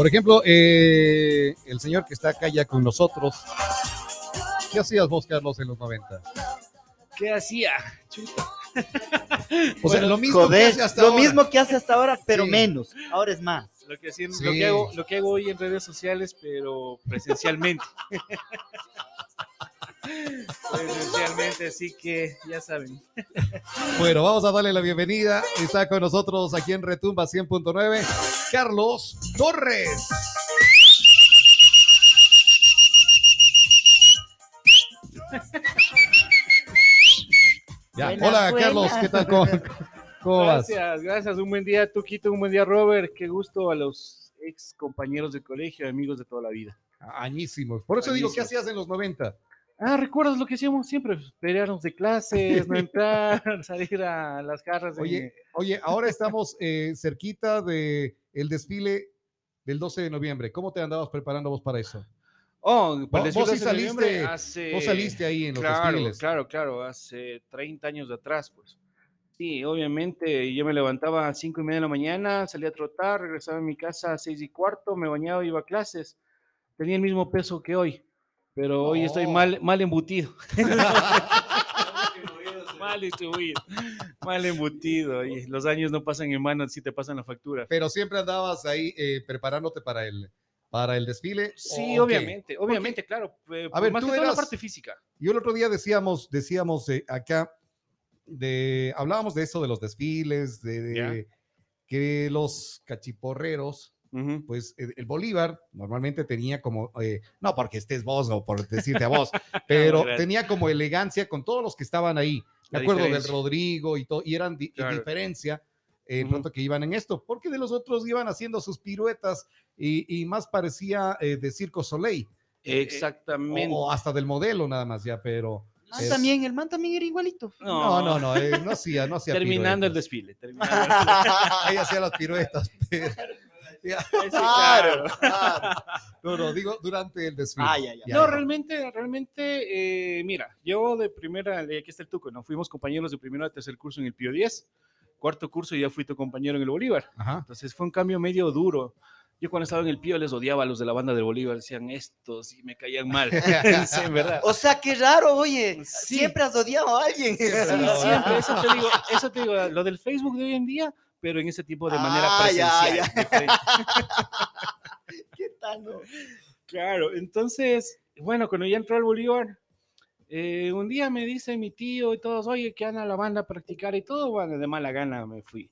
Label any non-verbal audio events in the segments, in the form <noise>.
Por ejemplo, eh, el señor que está acá ya con nosotros. ¿Qué hacías vos, Carlos, en los 90? ¿Qué hacía? Chuta. O sea, Bueno, lo mismo Joder, que hace hasta lo ahora. mismo que hace hasta ahora, pero Sí. menos. Ahora es más. Lo que, hacía- Sí. lo, que hago, lo que hago hoy en redes sociales, pero presencialmente. <laughs> presencialmente, así que ya saben. Bueno, vamos a darle la bienvenida. Está con nosotros aquí en Retumba 100.9, Carlos Torres. Ya, Buenas, hola buenas. Carlos, ¿qué tal? ¿Cómo, cómo vas? Gracias, gracias. Un buen día, Tuquito. Un buen día, Robert. Qué gusto a los ex compañeros de colegio, amigos de toda la vida. Añísimos. Por eso digo, ¿qué hacías en los 90? Ah, ¿recuerdas lo que hacíamos siempre? Pelearnos de clases, no entrar, <laughs> salir a las jarras. de- Oye, oye, ahora estamos eh, cerquita de el desfile del 12 de noviembre. ¿Cómo te andabas preparando vos para eso? Oh, para el Vos- vos sí 18 de noviembre, saliste- hace- Vos saliste ahí en los claro, desfiles. Claro, claro, hace 30 años atrás, pues. Sí, obviamente, yo me levantaba a 5 y media de la mañana, salía a trotar, regresaba a mi casa a 6 y cuarto, me bañaba, iba a clases. Tenía el mismo peso que hoy, pero hoy estoy mal, mal embutido. <laughs> mal distribuido, mal embutido. Y los años no pasan en mano, si te pasan la factura. Pero siempre andabas ahí eh, preparándote para el, para el desfile. Sí, ¿o qué? obviamente, obviamente, claro. eh, A ver, más tú que todo la eras- parte física. Y el otro día decíamos, decíamos eh, acá, de, hablábamos de eso de los desfiles, de, de que los cachiporreros, Ujú. pues el, el Bolívar normalmente tenía como, eh, no porque estés vos o por decirte a vos, <laughs> pero tenía como elegancia con todos los que estaban ahí. Me acuerdo del. Rodrigo y todo, y eran di- Claro. diferencia en Ujú. pronto que iban en esto, porque de los otros iban haciendo sus piruetas y, y más parecía eh, de Circo Soleil, Exactamente. o, o hasta del modelo nada más ya, pero... Man es- también, el man también era igualito. No, no, no, eh, no hacía, no hacía <laughs> Terminando el piruetas. desfile. Terminando el- Ahí <laughs> hacía las piruetas. pero- <laughs> Sí, claro. claro. No, no, digo durante el desfile. Ah, ya, ya. Ya, No, ya. realmente, realmente, eh, mira, yo de primera, eh, aquí está el tuco, ¿no? Fuimos compañeros de primero a tercer curso en el Pío 10, cuarto curso ya fui tu compañero en el Bolívar. Ajá. Entonces fue un cambio medio duro. Yo cuando estaba en el Pío les odiaba a los de la banda del Bolívar, decían estos y me caían mal. <laughs> sí, en verdad. O sea, qué raro, oye. Sí. Siempre has odiado a alguien. Sí, siempre, eso te digo, eso te digo, lo del Facebook de hoy en día, pero en ese tipo de manera Ah, ya, presencial. ya. frente. <laughs> ¿Qué tal, no? Claro, entonces, bueno, cuando ya entró al Bolívar, eh, un día me dice mi tío y todos, oye, que anda la banda a practicar y todo, bueno, de mala gana me fui.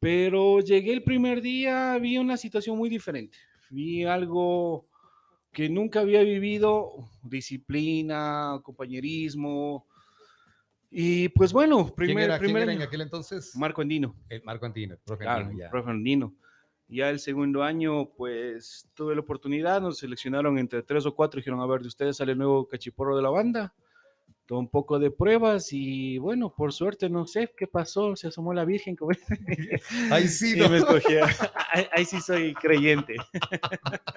Pero llegué el primer día, vi una situación muy diferente. Vi algo que nunca había vivido, disciplina, compañerismo. Y pues bueno, ¿Quién primer, era, quién primer era en año, aquel entonces? Marco Andino. El Marco Antino, el profe Claro, Antino, ya. profe Andino. Ya el segundo año, pues tuve la oportunidad, nos seleccionaron entre tres o cuatro, dijeron, a ver, de ustedes sale el nuevo cachiporro de la banda. Todo un poco de pruebas y bueno, por suerte, no sé qué pasó, se asomó la Virgen. Como... <laughs> Ahí sí, ¿no? me <laughs> ahí, ahí sí soy creyente. <laughs>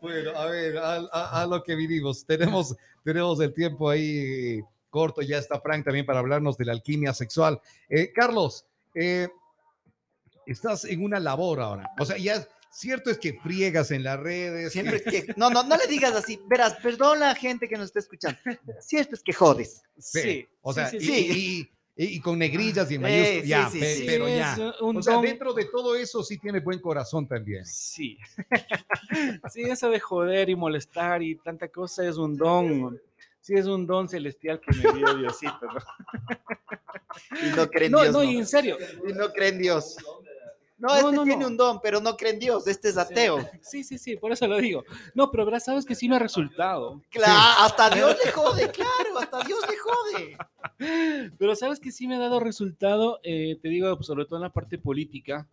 Bueno, a ver, a, a- a lo que vinimos. Tenemos, tenemos el tiempo ahí corto, ya está Frank también para hablarnos de la alquimia sexual. Eh, Carlos, eh, estás en una labor ahora. O sea, ya cierto es que friegas en las redes. Siempre que. No, no, no le digas así. Verás, perdón la gente que nos está escuchando. Cierto es que jodes. Sí, o sea, sí, y, sí, y- y- y con negrillas y en Eh, mayúsculas, sí, ya, sí, pe- sí. pero ya. O sea, don- dentro de todo eso sí tiene buen corazón también. Sí. <laughs> sí, eso de joder y molestar y tanta cosa es un don. Sí, es un don celestial que me dio Diosito. ¿no? <laughs> Y no creen No, Dios. no, no. y en serio. Y no creen Dios. No, No, este no, tiene un don, pero no creen Dios. Este es ateo. <laughs> Sí, sí, sí, por eso lo digo. No, pero verás, sabes que sí me ha resultado. Claro, hasta Dios le jode, claro, hasta Dios le jode. <laughs> Pero sabes que sí me ha dado resultado, eh, te digo, pues, sobre todo en la parte política,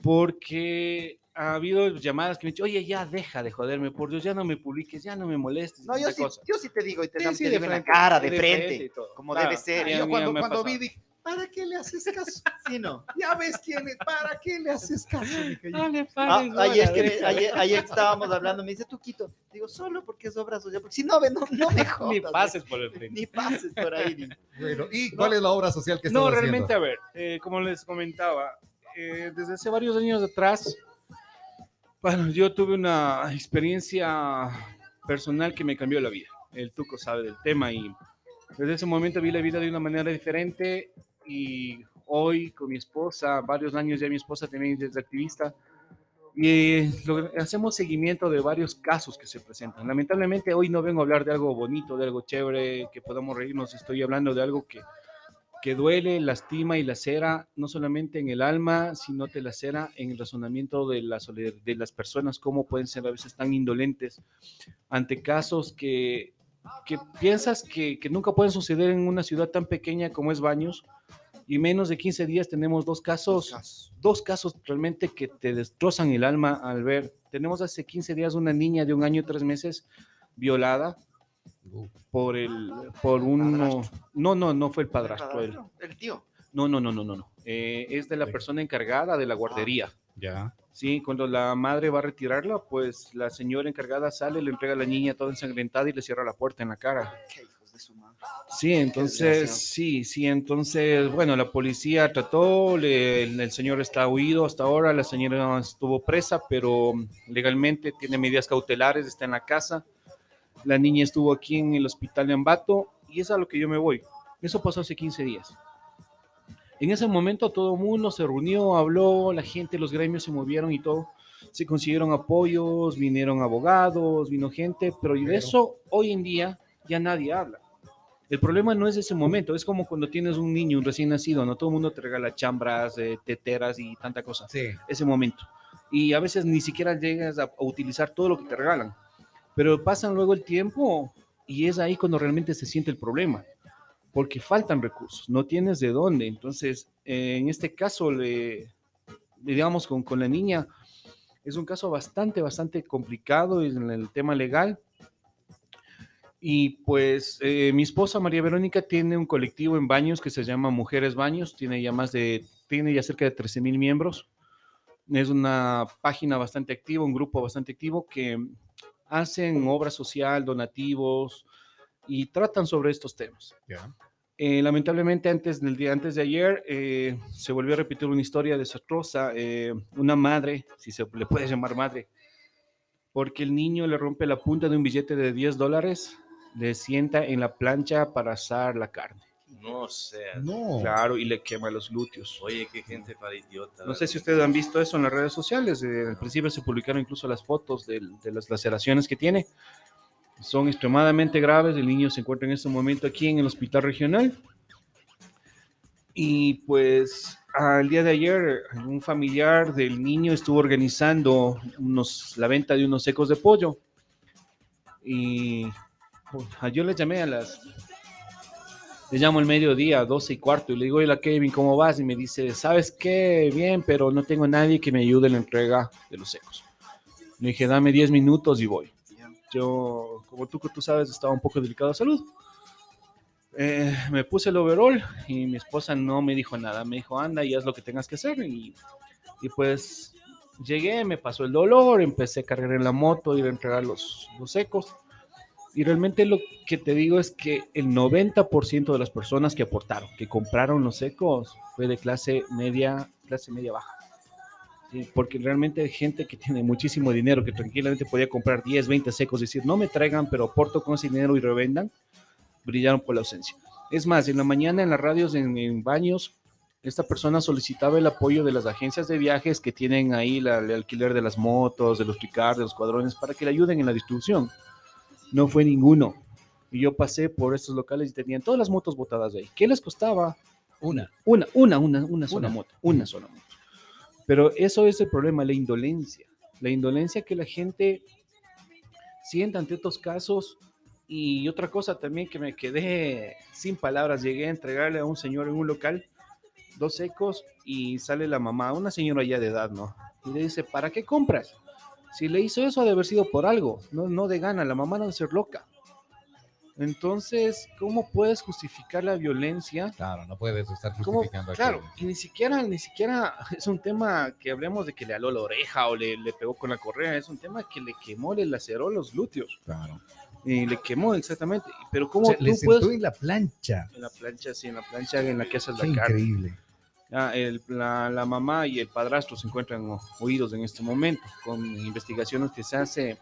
porque ha habido llamadas que me han dicho, oye, ya deja de joderme, por Dios, ya no me publiques, ya no me molestes. No, yo sí, cosa". yo sí te digo y te, Sí, da- sí, te de digo en la cara, de, de frente, como Claro, debe ser. yo cuando, cuando vi, dije, ¿para qué le haces caso? Sí, no. Ya ves quién es, ¿para qué le haces caso? Dije yo. No le Ah, bola, ayer, que, deja. ayer, ayer que estábamos hablando, me dice Tuquito. Digo, solo porque es obra social. Porque si no, no, no me <laughs> jodas. Ni pases por el frente. Ni pases por ahí. ni- Bueno, ¿y No. cuál es la obra social que estás No, haciendo? realmente, a ver, eh, como les comentaba, eh, desde hace varios años atrás, Bueno, yo tuve una experiencia personal que me cambió la vida. El Tuco sabe del tema y desde ese momento vi la vida de una manera diferente y hoy con mi esposa, varios años ya mi esposa también es activista, y lo- hacemos seguimiento de varios casos que se presentan. Lamentablemente hoy no vengo a hablar de algo bonito, de algo chévere, que podamos reírnos, estoy hablando de algo que, que duele, lastima y lacera, no solamente en el alma, sino te lacera en el razonamiento de, la de las personas, cómo pueden ser a veces tan indolentes ante casos que, que piensas que, que nunca pueden suceder en una ciudad tan pequeña como es Baños. Y menos de 15 días tenemos dos casos, dos casos realmente que te destrozan el alma al ver. Tenemos hace 15 días una niña de un año y tres meses violada por el, por uno, no, no, no fue el padrastro, él. El tío. no, no, no, no, no, no. Eh, es de la persona encargada de la guardería. Ya. Sí, cuando la madre va a retirarla, pues la señora encargada sale, le entrega a la niña toda ensangrentada y le cierra la puerta en la cara. Sí, entonces, sí, sí, entonces, bueno, la policía trató, le- el, el señor está huido hasta ahora, la señora estuvo presa, pero legalmente tiene medidas cautelares, está en la casa. La niña estuvo aquí en el hospital de Ambato y es a lo que yo me voy. Eso pasó hace 15 días. En ese momento todo el mundo se reunió, habló, la gente, los gremios se movieron y todo. Se consiguieron apoyos, vinieron abogados, vino gente, pero de eso hoy en día ya nadie habla. El problema no es ese momento, es como cuando tienes un niño, un recién nacido, no todo el mundo te regala chambras, eh, teteras y tanta cosa. Sí. Ese momento. Y a veces ni siquiera llegas a, a utilizar todo lo que te regalan. Pero pasan luego el tiempo y es ahí cuando realmente se siente el problema. Porque faltan recursos, no tienes de dónde. Entonces, eh, en este caso, le, digamos, con, la niña, es un caso bastante, bastante complicado en el tema legal. Y pues eh, mi esposa María Verónica tiene un colectivo en Baños que se llama Mujeres Baños, tiene ya más de, tiene ya cerca de 13 mil miembros. Es una página bastante activa, un grupo bastante activo que hacen obra social, donativos y tratan sobre estos temas. Eh, lamentablemente antes del día antes de ayer eh, se volvió a repetir una historia desastrosa. eh, una madre, si se le puede llamar madre, porque el niño le rompe la punta de un billete de 10 dólares, le sienta en la plancha para asar la carne. No sé. No. Claro, y le quema los glúteos. Oye, qué gente para idiota. No sé si ustedes han visto eso en las redes sociales. eh, al principio se publicaron incluso las fotos de, las laceraciones que tiene. Son extremadamente graves. El niño se encuentra en este momento aquí en el hospital regional. Y pues al día de ayer, un familiar del niño estuvo organizando unos, la venta de unos secos de pollo. Y pues, yo le llamé a las le llamo al mediodía, 12 y cuarto, y le digo, hola Kevin, ¿cómo vas? Y me dice, ¿sabes qué? Bien, pero no tengo nadie que me ayude en la entrega de los secos. Le dije, dame 10 minutos y voy. Yo, como tú, tú sabes, estaba un poco delicado de salud. Eh, me puse el overall y mi esposa no me dijo nada. Me dijo, anda y haz lo que tengas que hacer. Y, y pues llegué, me pasó el dolor, empecé a cargar en la moto, ir a entregar los, los secos. Y realmente lo que te digo es que el 90% de las personas que aportaron, que compraron los secos, fue de clase media, clase media baja. Porque realmente hay gente que tiene muchísimo dinero, que tranquilamente podía comprar 10, 20 secos, decir, no me traigan, pero aporto con ese dinero y revendan, brillaron por la ausencia. Es más, en la mañana en las radios, en, baños, esta persona solicitaba el apoyo de las agencias de viajes que tienen ahí el alquiler de las motos, de los picar, de los cuadrones, para que le ayuden en la distribución no fue ninguno. Y yo pasé por estos locales y tenían todas las motos botadas ahí. ¿Qué les costaba? Una. Una, una, una, una sola Una. moto, una sola moto. Pero eso es el problema, la indolencia. La indolencia que la gente sienta ante estos casos. Y otra cosa también que me quedé sin palabras, llegué a entregarle a un señor en un local dos secos y sale la mamá, una señora ya de edad, ¿no? Y le dice, ¿para qué compras? Si le hizo eso, ha de haber sido por algo, no, no de gana, la mamá no debe ser loca. Entonces, ¿cómo puedes justificar la violencia? Claro, no puedes estar justificando aquí. Claro, y ni siquiera, ni siquiera <laughs> es un tema que hablemos de que le aló la oreja o le, le pegó con la correa, es un tema que le quemó, le laceró los glúteos, Claro. y le quemó exactamente. Pero O ¿cómo sea, tú le puedes... en la plancha. En la plancha, sí, en la plancha en la que haces la carne. increíble. Ya, el- la, la mamá y el padrastro se encuentran oídos en este momento. Con investigaciones que se hace,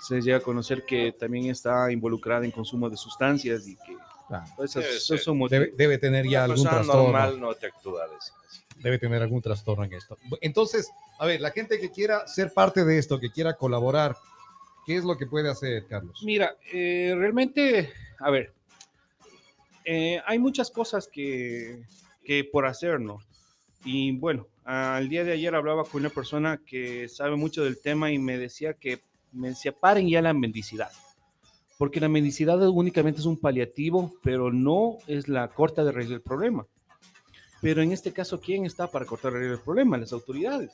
se llega a conocer que también está involucrada en consumo de sustancias y que Claro. pues, Debe esos. Debe, debe tener ya Una algún trastorno. normal no te actúa. Debe tener algún trastorno en esto. Entonces, a ver, la gente que quiera ser parte de esto, que quiera colaborar, ¿qué es lo que puede hacer, Carlos? Mira, eh, realmente, a ver, eh, hay muchas cosas que, que por hacer, ¿no? Y bueno, al día de ayer hablaba con una persona que sabe mucho del tema y me decía que me decía, paren ya la mendicidad. Porque la mendicidad únicamente es un paliativo, pero no es la corta de raíz del problema. Pero en este caso, ¿quién está para cortar de raíz del problema? Las autoridades.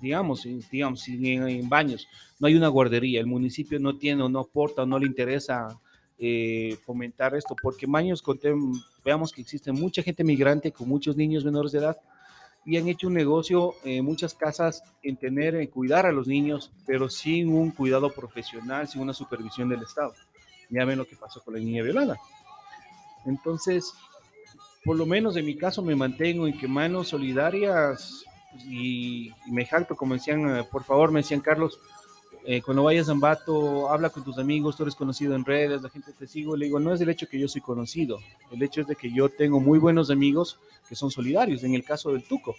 Digamos, digamos, en, en baños no hay una guardería, el municipio no tiene o no aporta o no le interesa eh, fomentar esto, porque contem- veamos que existe mucha gente migrante con muchos niños menores de edad y han hecho un negocio en muchas casas en tener, en cuidar a los niños, pero sin un cuidado profesional, sin una supervisión del Estado. Ya ven lo que pasó con la niña violada. Entonces, por lo menos en mi caso me mantengo en que manos solidarias y, y me jacto, como decían, eh, por favor, me decían Carlos, eh, cuando vayas a Ambato, habla con tus amigos, tú eres conocido en redes, la gente te sigue, le digo, no es el hecho que yo soy conocido, el hecho es de que yo tengo muy buenos amigos que son solidarios, en el caso del Tuco.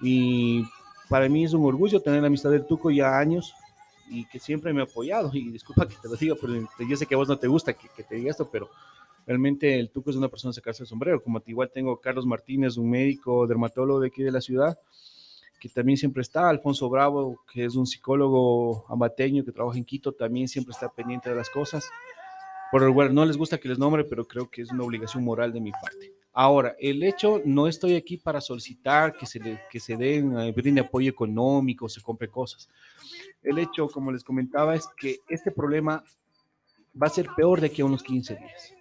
Y para mí es un orgullo tener la amistad del Tuco ya años y que siempre me ha apoyado. Y disculpa que te lo diga, pero yo sé que a vos no te gusta que, que te diga esto, pero realmente el Tuco es una persona a sacarse el sombrero. Como igual tengo Carlos Martínez, un médico dermatólogo de aquí de la ciudad, que también siempre está. Alfonso Bravo, que es un psicólogo ambateño que trabaja en Quito, también siempre está pendiente de las cosas. Por el lugar, no les gusta que les nombre, pero creo que es una obligación moral de mi parte. Ahora, el hecho, no estoy aquí para solicitar que se, que se den, eh, brinde apoyo económico, se compre cosas. El hecho, como les comentaba, es que este problema va a ser peor de aquí a unos 15 días.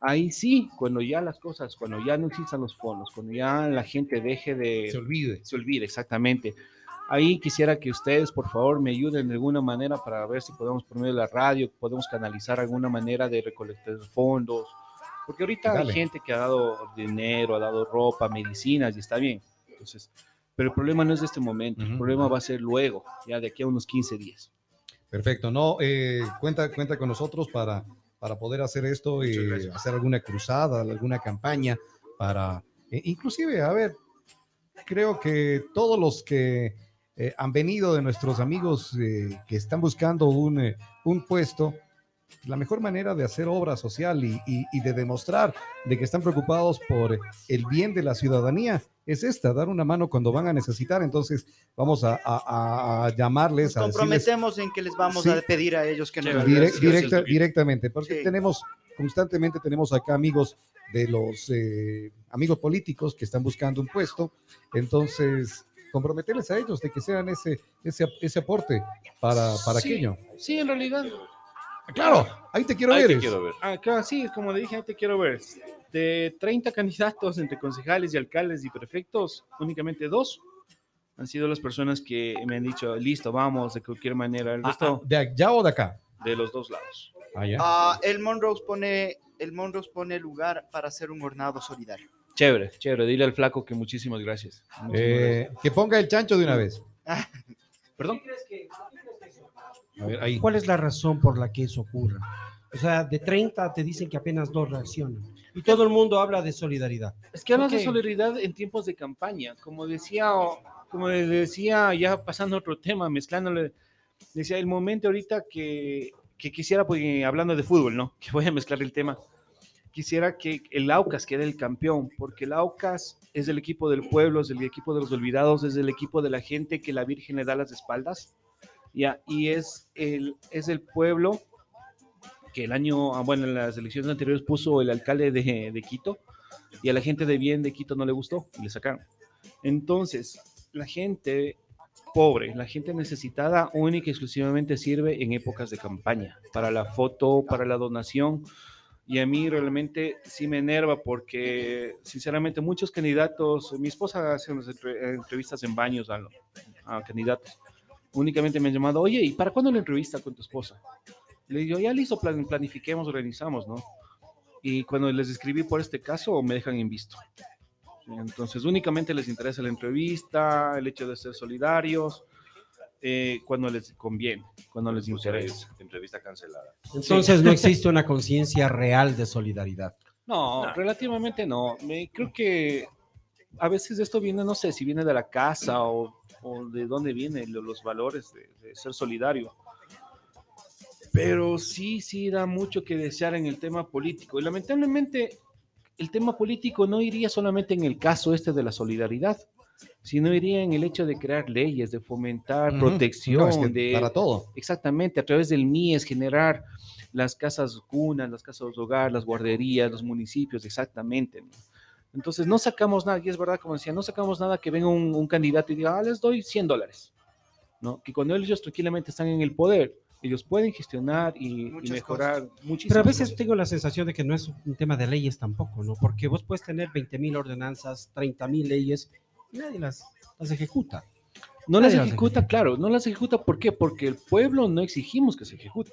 Ahí sí, cuando ya las cosas, cuando ya no existan los fondos, cuando ya la gente deje de... Se olvide. Se olvide, exactamente. Ahí quisiera que ustedes, por favor, me ayuden de alguna manera para ver si podemos, de la radio, podemos canalizar alguna manera de recolectar fondos. Porque ahorita Dale. hay gente que ha dado dinero, ha dado ropa, medicinas y está bien. Entonces, pero el problema no es de este momento, el problema va a ser luego, ya de aquí a unos 15 días. Perfecto. No, eh, cuenta, cuenta con nosotros para, para poder hacer esto y hacer alguna cruzada, alguna campaña para, eh, inclusive, a ver, creo que todos los que eh, han venido de nuestros amigos eh, que están buscando un, un puesto, la mejor manera de hacer obra social y, y- y de demostrar de que están preocupados por el bien de la ciudadanía es esta, dar una mano cuando van a necesitar. Entonces, vamos a, a- a llamarles, Nos a decirles comprometemos en que les vamos Sí. a pedir a ellos que nos Chévere. ayuden. Dire- Gracias, directa- Toquito. directamente, porque Sí. tenemos constantemente tenemos acá amigos de los eh, amigos políticos que están buscando un puesto, entonces comprometerles a ellos de que sean ese ese, ese aporte para, para Sí. aquello. Sí, en realidad. Claro, ahí te quiero Ahí ver. te quiero ver. Acá sí, como le dije, ahí te quiero ver. De 30 candidatos entre concejales y alcaldes y prefectos, únicamente dos han sido las personas que me han dicho, listo, vamos, de cualquier manera. El Ah, resto ah, ¿De allá o de acá? de los dos lados. Allá. Ah, el Monrose pone el pone lugar para hacer un hornado solidario. Chévere, chévere. Dile al flaco que muchísimas gracias. Muchísimas Eh, que ponga el chancho de una vez. gracias. <laughs> Perdón. A ver, ahí. ¿Cuál es la razón por la que eso ocurre? O sea, de 30 te dicen que apenas dos reaccionan. Y todo el mundo habla de solidaridad. Es que hablas de Ok. solidaridad en tiempos de campaña. Como decía, como decía, ya pasando otro tema, mezclándole, decía el momento ahorita que, que quisiera, pues, eh, hablando de fútbol, ¿no? <laughs> Que voy a mezclar el tema. Quisiera que el Aucas quede el campeón, porque el Aucas es el equipo del pueblo, es el equipo de los olvidados, es el equipo de la gente que la Virgen le da las espaldas. Y es el, es el pueblo que el año, ah, bueno, en las elecciones anteriores puso el alcalde de, de Quito, y a la gente de bien de Quito no le gustó y le sacaron. Entonces, la gente pobre, la gente necesitada única y exclusivamente sirve en épocas de campaña, para la foto, para la donación. Y a mí realmente sí me enerva porque, sinceramente, muchos candidatos, mi esposa hace unas entre- entrevistas en baños a, a candidatos, únicamente me han llamado, oye, ¿y para cuándo la entrevista con tu esposa? Le digo, ya listo, plan- planifiquemos, organizamos, ¿no? Y cuando les escribí por este caso, me dejan en visto. Entonces, únicamente les interesa la entrevista, el hecho de ser solidarios, eh, cuando les conviene, cuando les interesa. Entrevista cancelada. Entonces no existe una conciencia real de solidaridad. No, No. relativamente no. Me, creo que a veces esto viene, no sé si viene de la casa o, o de dónde vienen lo- los valores de, de ser solidario. Pero sí, sí da mucho que desear en el tema político. Y lamentablemente el tema político no iría solamente en el caso este de la solidaridad, sino iría en el hecho de crear leyes, de fomentar Ujú. protección, No, es que de, para todo. Exactamente, a través del MIES generar las casas cunas, las casas de hogar, las guarderías, los municipios, exactamente. ¿no? Entonces no sacamos nada, y es verdad, como decía, no sacamos nada que venga un, un candidato y diga, ah, les doy 100 dólares. ¿no? Que cuando ellos tranquilamente están en el poder, ellos pueden gestionar y, y Muchas mejorar muchísimo. Pero a veces tengo la sensación de que no es un tema de leyes tampoco, ¿no? Porque vos puedes tener 20 mil ordenanzas, 30 mil leyes y nadie las, las ejecuta. No las Nadie las ejecuta, ejecuta. claro, no las ejecuta, ¿por qué? Porque el pueblo no exigimos que se ejecute.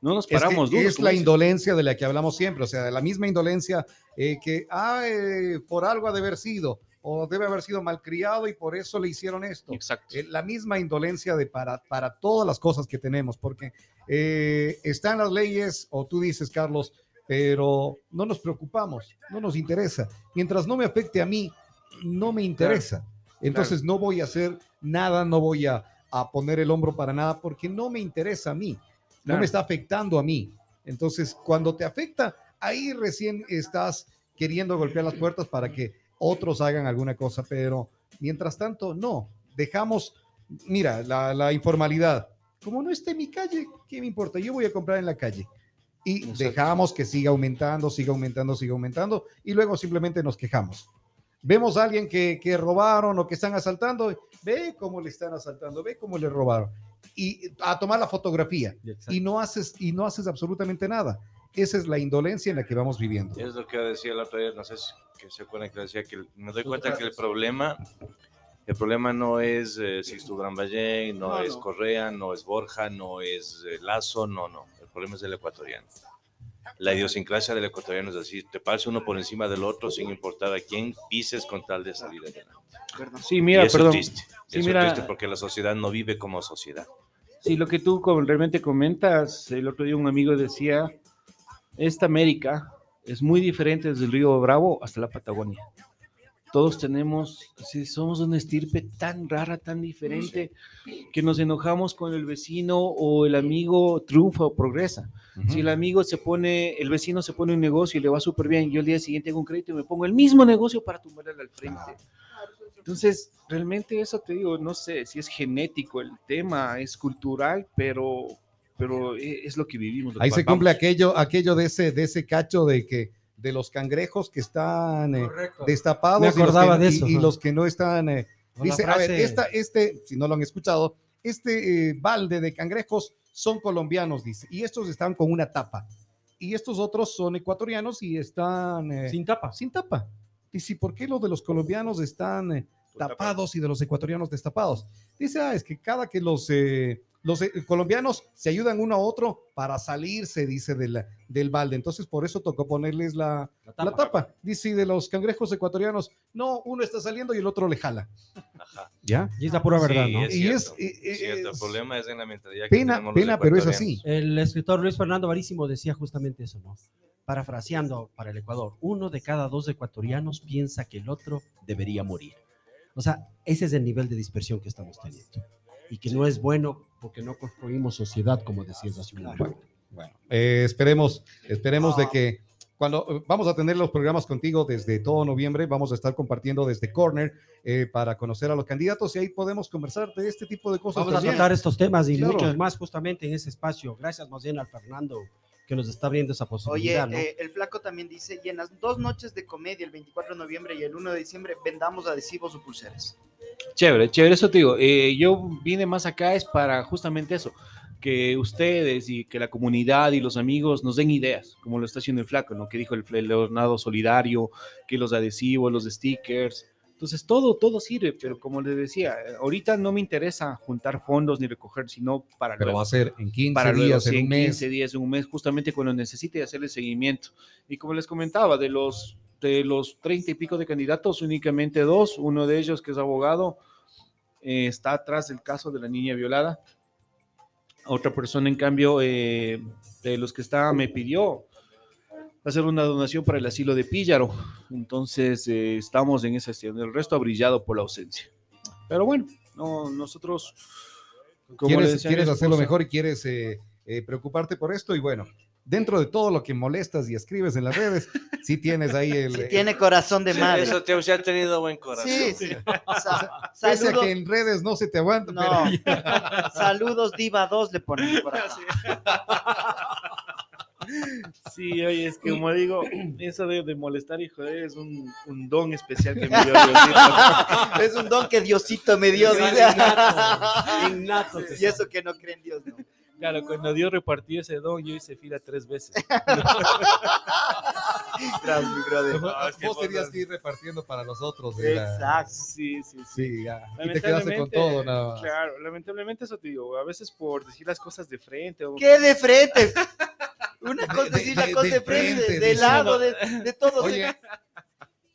No nos Es, que paramos duros, es como la dices. indolencia de la que hablamos siempre, o sea, de la misma indolencia eh, que, ah, eh, por algo ha de haber sido, o debe haber sido malcriado y por eso le hicieron esto. Exacto. Eh, la misma indolencia de para, para todas las cosas que tenemos, porque eh, están las leyes, o tú dices, Carlos, pero no nos preocupamos, no nos interesa. Mientras no me afecte a mí, no me interesa. Entonces no voy a hacer nada, no voy a, a poner el hombro para nada, porque no me interesa a mí, no me está afectando a mí. Entonces, cuando te afecta, ahí recién estás queriendo golpear las puertas para que otros hagan alguna cosa, pero mientras tanto, no, dejamos, mira, la, la informalidad, como no está en mi calle, ¿qué me importa? Yo voy a comprar en la calle. Y Exacto. dejamos que siga aumentando, siga aumentando, siga aumentando, y luego simplemente nos quejamos. Vemos a alguien que, que robaron o que están asaltando, ve cómo le están asaltando, ve cómo le robaron. Y a tomar la fotografía y no haces y no haces absolutamente nada. Esa es la indolencia en la que vamos viviendo. Es lo que decía la otra vez, no sé si que se acuerdan que decía que me doy cuenta que el problema, el problema no es eh, Sixto Gran Ballén, no, No, es no. Correa, no es Borja, no es eh, Lazo, no, no. El problema es del ecuatoriano. La idiosincrasia del ecuatoriano es así, te parece uno por encima del otro sin importar a quién pises con tal de salir adelante. Sí, mira, y eso perdón. es triste. Sí, eso mira- triste porque la sociedad no vive como sociedad. Sí, lo que tú realmente comentas, el otro día un amigo decía, esta América es muy diferente desde el río Bravo hasta la Patagonia. Todos tenemos, sí, somos una estirpe tan rara, tan diferente, que nos enojamos con el vecino o el amigo triunfa o progresa. Si el amigo se pone, el vecino se pone un negocio y le va súper bien, yo el día siguiente hago un crédito y me pongo el mismo negocio para tumbarle al frente. Entonces, realmente eso te digo, no sé si es genético el tema, es cultural, pero, pero e- es lo que vivimos. lo Ahí se cumple aquello, aquello de ese, de ese cacho de que de los cangrejos que están eh, destapados Me y los que- y- y, los no están. eh, dice, a ver, esta, este, si no lo han escuchado, este eh, balde de cangrejos son colombianos, dice, y estos están con una tapa. Y estos otros son ecuatorianos y están eh, Sin tapa. sin tapa. Dice, ¿por qué los de los colombianos están eh, tapados y de los ecuatorianos destapados? Dice, ah, es que cada que los, eh, los eh, colombianos se ayudan uno a otro para salirse, dice, de la- del balde. Entonces, por eso tocó ponerles la, la tapa. Dice, y de los cangrejos ecuatorianos, no, uno está saliendo y el otro le jala. Ajá. ¿Ya? Y es la pura verdad, Sí, ¿no? es Y es- cierto, es cierto. es- El problema es en la mentalidad que Pena, tenemos los pena, pero es así. El escritor Luis Fernando Barísimo decía justamente eso, ¿no? Parafraseando para el Ecuador, uno de cada dos ecuatorianos piensa que el otro debería morir. O sea, ese es el nivel de dispersión que estamos teniendo. Y que no es bueno porque no construimos sociedad, como decías hace un momento. Bueno, eh, esperemos, esperemos de que cuando eh, vamos a tener los programas contigo desde todo noviembre, vamos a estar compartiendo desde Corner eh, para conocer a los candidatos y ahí podemos conversar de este tipo de cosas. Vamos a también. tratar estos temas y Claro. muchos más justamente en ese espacio. Gracias más bien al Fernando que nos está abriendo esa Oye, posibilidad, ¿no? eh, el flaco también dice, y en las dos noches de comedia, el 24 de noviembre y el 1 de diciembre, vendamos adhesivos o pulseras. Chévere, chévere, eso te digo. eh, yo vine más acá es para justamente eso, que ustedes y que la comunidad y los amigos nos den ideas, como lo está haciendo el flaco, ¿no? Que dijo el, el Leonardo Solidario, que los adhesivos, los stickers. Entonces, todo, todo sirve, pero como les decía, eh, ahorita no me interesa juntar fondos ni recoger, sino para Pero luego. va a ser en 15 para luego, días, sí, en un mes. 15 días, en un mes, justamente cuando necesite hacerle seguimiento. Y como les comentaba, de los de los treinta y pico de candidatos, únicamente dos, uno de ellos que es abogado, eh, está atrás del caso de la niña violada. Otra persona, en cambio, eh, de los que está, me pidió hacer una donación para el asilo de Píllaro. Entonces, eh, estamos en esa gestión. El resto ha brillado por la ausencia. Pero bueno, no, nosotros... como quieres, a quieres hacerlo mejor y quieres eh, eh, preocuparte por esto y bueno, dentro de todo lo que molestas y escribes en las redes, <laughs> sí tienes ahí el... Sí, eh, tiene corazón de madre. Eso te se ha tenido buen corazón. Sí, sí. Sa- <laughs> pese a que en redes no se te aguanta, no, pero saludos Diva 2 le ponen <laughs> por acá. Sí, oye, es que como digo, <clears throat> eso de, de molestar joder es un, un don especial que me dio <laughs> Diosito. Es un don que Diosito me dio. Innato, innato Y eso que no cree en Dios, ¿no? Claro, cuando Dios repartió ese don, yo hice fila tres veces. <laughs> Gracias, mi brother. No, que vos ir repartiendo para los otros. de la- Exacto. Sí, sí, sí. Sí, ya. Y te quedaste con todo, nada más. Claro, lamentablemente eso te digo, a veces por decir las cosas de frente o ¿Qué de frente? Una cosa De- decir la de- cosa de de frente, frente, de lado, de, de todo. Oye,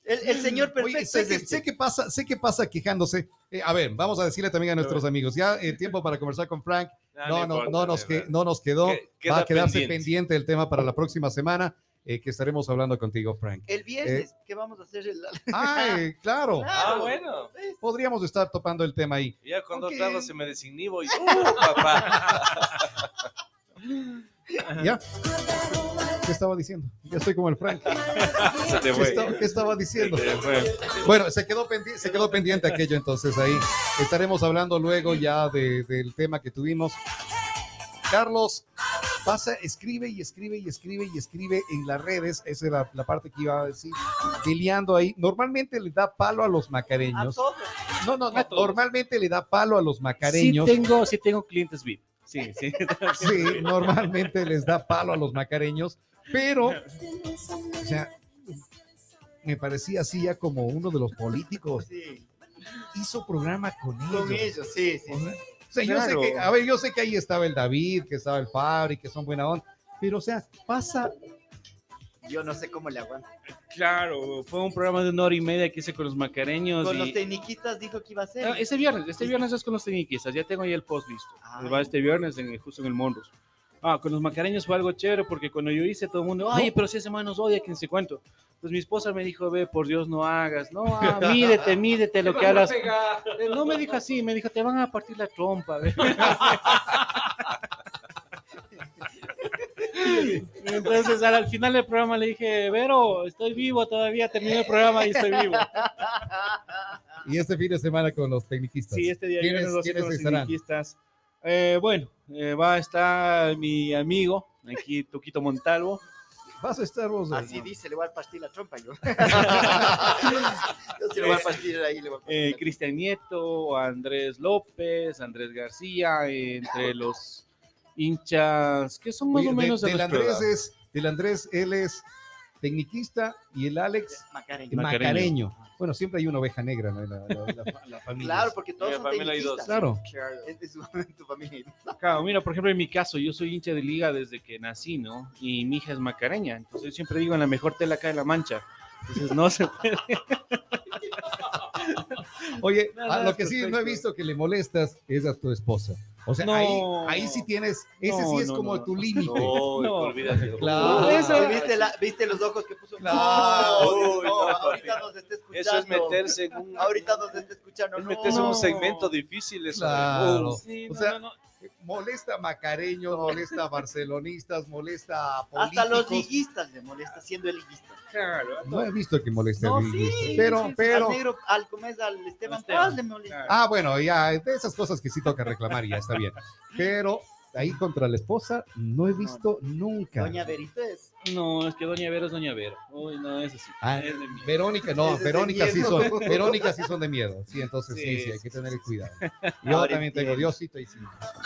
el, el señor perfecto Oye, sé, es que, este. sé que pasa, sé que pasa quejándose. Eh, a ver, vamos a decirle también a nuestros amigos. Ya eh, tiempo para conversar con Frank. <laughs> No, no, importa, no nos, que, no nos quedó. Que- Va a quedarse pendiente. pendiente el tema para la próxima semana eh, que estaremos hablando contigo, Frank. El viernes, ¿qué vamos a hacer? El- <laughs> Ay, <laughs> claro. Ah, bueno. Podríamos estar topando el tema ahí. Ya cuando Ok. trago se me desinhibo y ¡uh, papá! ¿Ya? ¿Qué estaba diciendo? Ya estoy como el Frank. <laughs> Se te ¿Qué estaba, qué estaba diciendo? Se te fue. Bueno, se quedó, pendi- se quedó pendiente aquello entonces ahí. Estaremos hablando luego ya de- del tema que tuvimos. Carlos, pasa, escribe y escribe y escribe y escribe en las redes. Esa era la parte que iba a decir. Peleando ahí. Normalmente le da palo a los A macareños. todos. No, no, no. Normalmente le da palo a los sí macareños. tengo, sí tengo clientes VIP. Sí, sí. <laughs> Sí, normalmente les da palo a los macareños, pero, o sea, me parecía así ya como uno de los políticos. Sí, Hizo programa con ellos. con ellos, sí, sí. O sea, o sea, yo sé que, a ver, yo sé que ahí estaba el David, que estaba el Fabri, que son buena onda, pero o sea, pasa, Yo no sé cómo le aguanto. Claro, fue un programa de una hora y media que hice con los macareños. Con y- los tecniquitas dijo que iba a ser. Ah, este viernes, este viernes es con los tecniquistas, ya tengo ahí el post listo. Ah. Va este viernes en, justo en el Monros. Ah, con los macareños fue algo chévere porque cuando yo hice todo el mundo, ay, pero si ese man nos odia, quién se cuánto. Pues mi esposa me dijo, ve, por Dios no hagas, no, ah, <laughs> mídete, mídete lo que hagas. Eh, No me dijo así, me dijo, te van a partir la trompa. <laughs> ve". Entonces al, al final del programa le dije, Vero, estoy vivo todavía, terminé el programa y estoy vivo. <laughs> y este fin de semana con los tecniquistas. Sí, este día ¿Quiénes- los quiénes los estarán? sindicalistas. Eh, bueno, eh, va a estar mi amigo, aquí Tuquito Montalvo. Vas a estar vos ahí. Así dice, le voy a partir la trompa yo. <laughs> yo sí le voy a partir ahí, le voy a partir eh, Cristian Nieto, Andrés López, Andrés García, entre los hinchas que son más Oye, o de- menos de del los Andrés es, del Andrés, él es tecniquista y el Alex Macareño. Macareño. macareño. Bueno, siempre hay una oveja negra ¿no? en la, la- la- la <laughs> familia. Claro, porque todos En son mi <laughs> familia hay dos. tecniquistas. Claro. Es de tu familia. Claro, mira, por ejemplo, en mi caso, yo soy hincha de liga desde que nací, ¿no? Y mi hija es macareña, entonces yo siempre digo, en la mejor tela cae la mancha. Entonces no se puede. <laughs> Oye, No, a no, lo es que sí no he visto que le molestas es a tu esposa. O sea, No. ahí, ahí sí tienes, ese No, sí es no, como no. tu límite. No, No. olvídate. Claro. Eso- ¿Viste, la- ¿Viste los ojos que puso? Claro. Uy, no, no, ahorita nos está escuchando. Eso es meterse en un, Ahorita nos está escuchando. es no. meterse en un segmento difícil. Eso. Claro. Sí, O no, sea, no, no. Molesta a macareños, molesta a barcelonistas, molesta a políticos. Hasta los liguistas le molesta siendo el liguista. Claro, No he visto que moleste No, a sí, liguistas, sí, pero, sí, pero. Al negro, al, ¿cómo es? Al Esteban Esteban. Paz le molesta. Claro. Ah, bueno, ya, de esas cosas que sí toca reclamar y ya está bien. <laughs> Pero ahí contra la esposa no he visto nunca. Doña Verito es. No, es que Doña Vera es Doña Vera. Uy, no, es así. Ah, Es de mí. Verónica, no, es Verónica sí miedo. son, Verónica sí son de miedo. Sí, entonces sí, Sí, sí, hay sí, que sí, tener sí, cuidado. <laughs> Yo Ahora también tengo. Diosito y sí.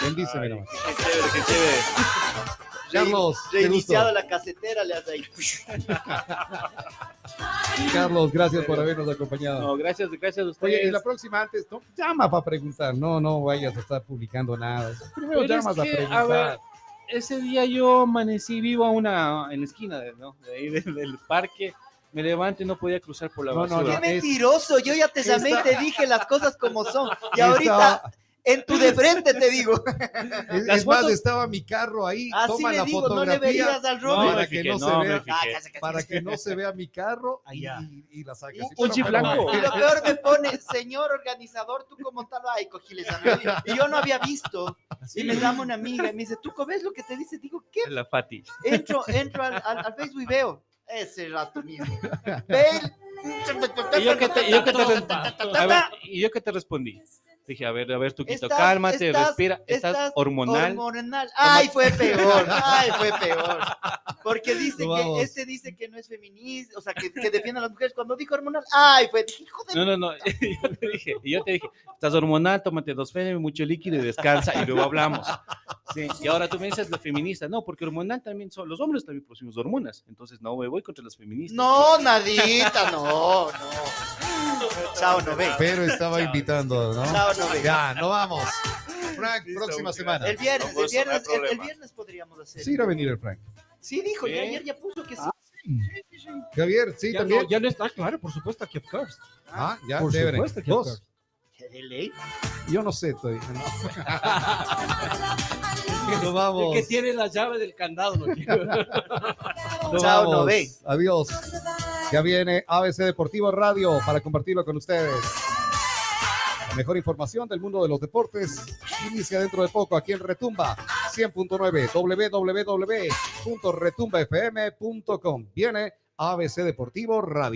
Bendíceme nomás. Qué chévere, qué chévere. <laughs> Carlos, Reiniciado la casetera, le hace ahí. <laughs> Carlos, gracias por habernos acompañado. No, gracias, gracias a Oye, ustedes. y la próxima antes, no, llama para preguntar, no, no vayas a estar publicando nada. Primero Pero llamas a que, a preguntar. ver, ese día yo amanecí vivo a una, en la esquina de, ¿no? de ahí <laughs> del, del parque. me levanto y no podía cruzar por la No, no, basura. no. Qué mentiroso, yo ya te llamé y te dije las cosas como son. Y ahorita en tu de frente te digo. Es, más, estaba mi carro ahí, Así toma le la digo, no le fotografía verías al No, Robert. para que no se vea. Ah, para que no se vea mi carro Ahí y, ya. y la. Un- blanco. Y lo peor me pone, señor organizador, tú como tal, ay, cogiles a mí. Y yo no había visto. Y me llama una amiga y me dice, ¿tú ves lo que te dice? Digo, ¿qué? La Fati. Entro, entro al, al, al Facebook y veo. Ese rato mismo. <laughs> Ve el- ¿Y yo qué te, y yo qué te respondí? A ver, ¿y yo qué te respondí? Dije, a ver, a ver, Tuquito, Estás- cálmate, estás- respira, estás, estás hormonal. Hormonal. Ay, fue peor. <laughs> Ay, fue peor. Porque dice No, que este dice que no es feminista, o sea, que, que defiende a las mujeres. Cuando dijo hormonal, ay, fue hijo de No, no, no. <laughs> Yo te dije, y yo te dije, estás hormonal, tómate dos fenes, mucho líquido y descansa y luego hablamos. Sí, y ahora tú me dices la feminista. No, porque hormonal también son, los hombres también producimos hormonas. Entonces, no, me voy contra las feministas. No, Nadita, no, no. Chao, no ve. Pero estaba invitando, ¿no? Chao, no. Ya, no vamos. Frank, Listo, próxima semana. El viernes, el no viernes, el, viernes podríamos hacer. Sí, irá a venir el Frank. Sí, dijo, ya ayer ya puso que sí. Javier, sí, ya, también. no, ya no está claro, por supuesto, que of course. Ah, ya, Por chévere. supuesto que of Dos. course. De ley. Yo no sé todavía. <laughs> <laughs> Nos vamos. El que tiene la llave del candado. ¿no? <laughs> Nos Chao, vamos. no ve. Adiós. Ya viene ABC Deportivo Radio para compartirlo con ustedes. Mejor información del mundo de los deportes inicia dentro de poco aquí en Retumba 100.9 www.retumbafm.com. Viene ABC Deportivo Radio.